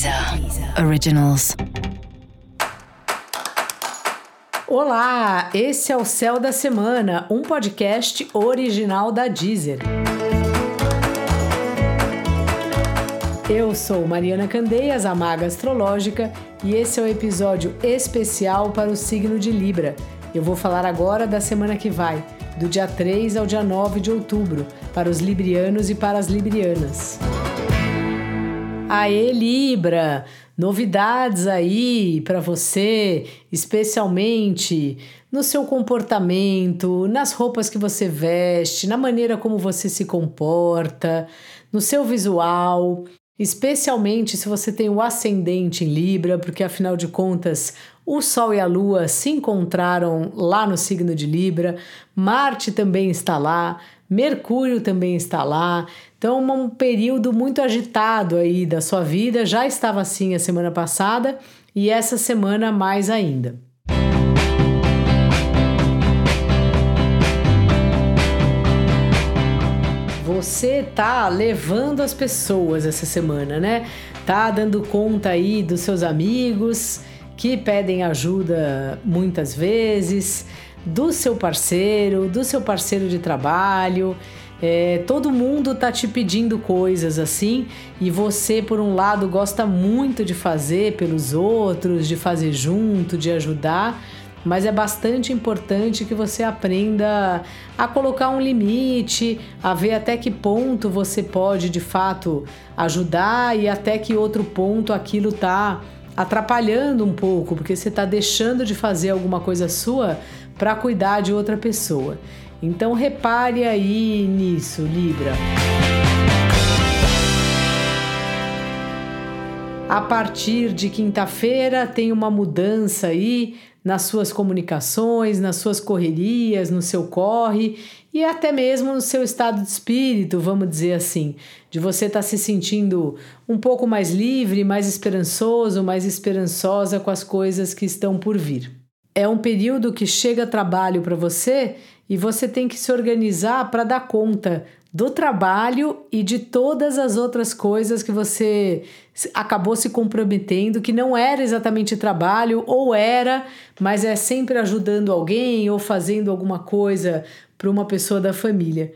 Deezer Originals. Olá, esse é o Céu da Semana, um podcast original da Deezer. Eu sou Mariana Candeias, a maga astrológica, e esse é o um episódio especial para o signo de Libra. Eu vou falar agora da semana que vai, do dia 3 ao dia 9 de outubro, para os librianos e para as librianas. Aê, Libra! Novidades aí para você, especialmente no seu comportamento, nas roupas que você veste, na maneira como você se comporta, no seu visual, especialmente se você tem o ascendente em Libra, porque afinal de contas o Sol e a Lua se encontraram lá no signo de Libra, Marte também está lá, Mercúrio também está lá. Então, um período muito agitado aí da sua vida. Já estava assim a semana passada e essa semana mais ainda. Você tá levando as pessoas essa semana, né? Tá dando conta aí dos seus amigos que pedem ajuda muitas vezes do seu parceiro, do seu parceiro de trabalho. É, todo mundo tá te pedindo coisas assim e você, por um lado, gosta muito de fazer pelos outros, de fazer junto, de ajudar, mas é bastante importante que você aprenda a colocar um limite, a ver até que ponto você pode de fato ajudar e até que outro ponto aquilo tá atrapalhando um pouco, porque você está deixando de fazer alguma coisa sua para cuidar de outra pessoa. Então repare aí nisso, Libra. A partir de quinta-feira tem uma mudança aí nas suas comunicações, nas suas correrias, no seu corre e até mesmo no seu estado de espírito, vamos dizer assim, de você estar tá se sentindo um pouco mais livre, mais esperançoso, mais esperançosa com as coisas que estão por vir é um período que chega trabalho para você e você tem que se organizar para dar conta do trabalho e de todas as outras coisas que você acabou se comprometendo, que não era exatamente trabalho, ou era, mas é sempre ajudando alguém ou fazendo alguma coisa para uma pessoa da família.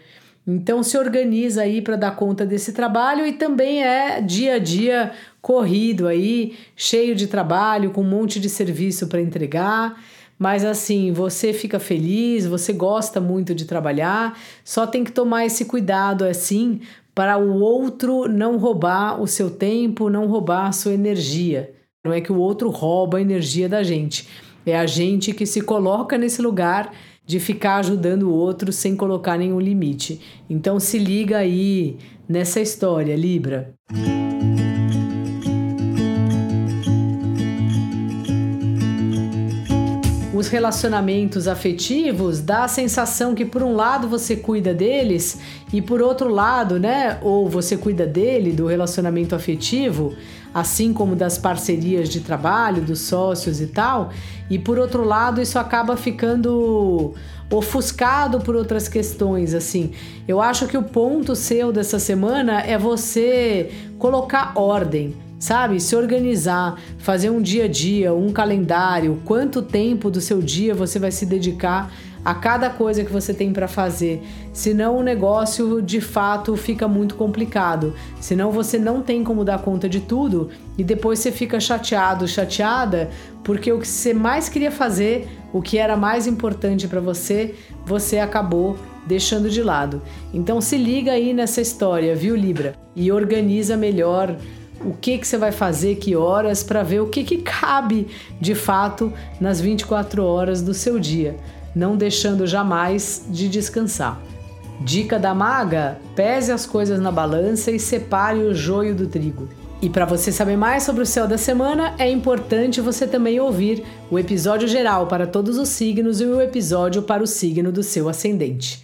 Então se organiza aí para dar conta desse trabalho e também é dia a dia corrido aí, cheio de trabalho, com um monte de serviço para entregar. Mas assim, você fica feliz, você gosta muito de trabalhar, só tem que tomar esse cuidado assim para o outro não roubar o seu tempo, não roubar a sua energia. Não é que o outro rouba a energia da gente, é a gente que se coloca nesse lugar de ficar ajudando o outro sem colocar nenhum limite. Então se liga aí nessa história, Libra. Os relacionamentos afetivos dá a sensação que por um lado você cuida deles e por outro lado, né, ou você cuida dele do relacionamento afetivo, assim como das parcerias de trabalho, dos sócios e tal, e por outro lado isso acaba ficando ofuscado por outras questões, assim. Eu acho que o ponto seu dessa semana é você colocar ordem sabe? Se organizar, fazer um dia a dia, um calendário, quanto tempo do seu dia você vai se dedicar a cada coisa que você tem para fazer. Senão o negócio de fato fica muito complicado. Senão você não tem como dar conta de tudo e depois você fica chateado, chateada, porque o que você mais queria fazer, o que era mais importante para você, você acabou deixando de lado. Então se liga aí nessa história, viu, Libra? E organiza melhor o que, que você vai fazer, que horas, para ver o que, que cabe de fato nas 24 horas do seu dia, não deixando jamais de descansar. Dica da maga: pese as coisas na balança e separe o joio do trigo. E para você saber mais sobre o céu da semana, é importante você também ouvir o episódio geral para todos os signos e o episódio para o signo do seu ascendente.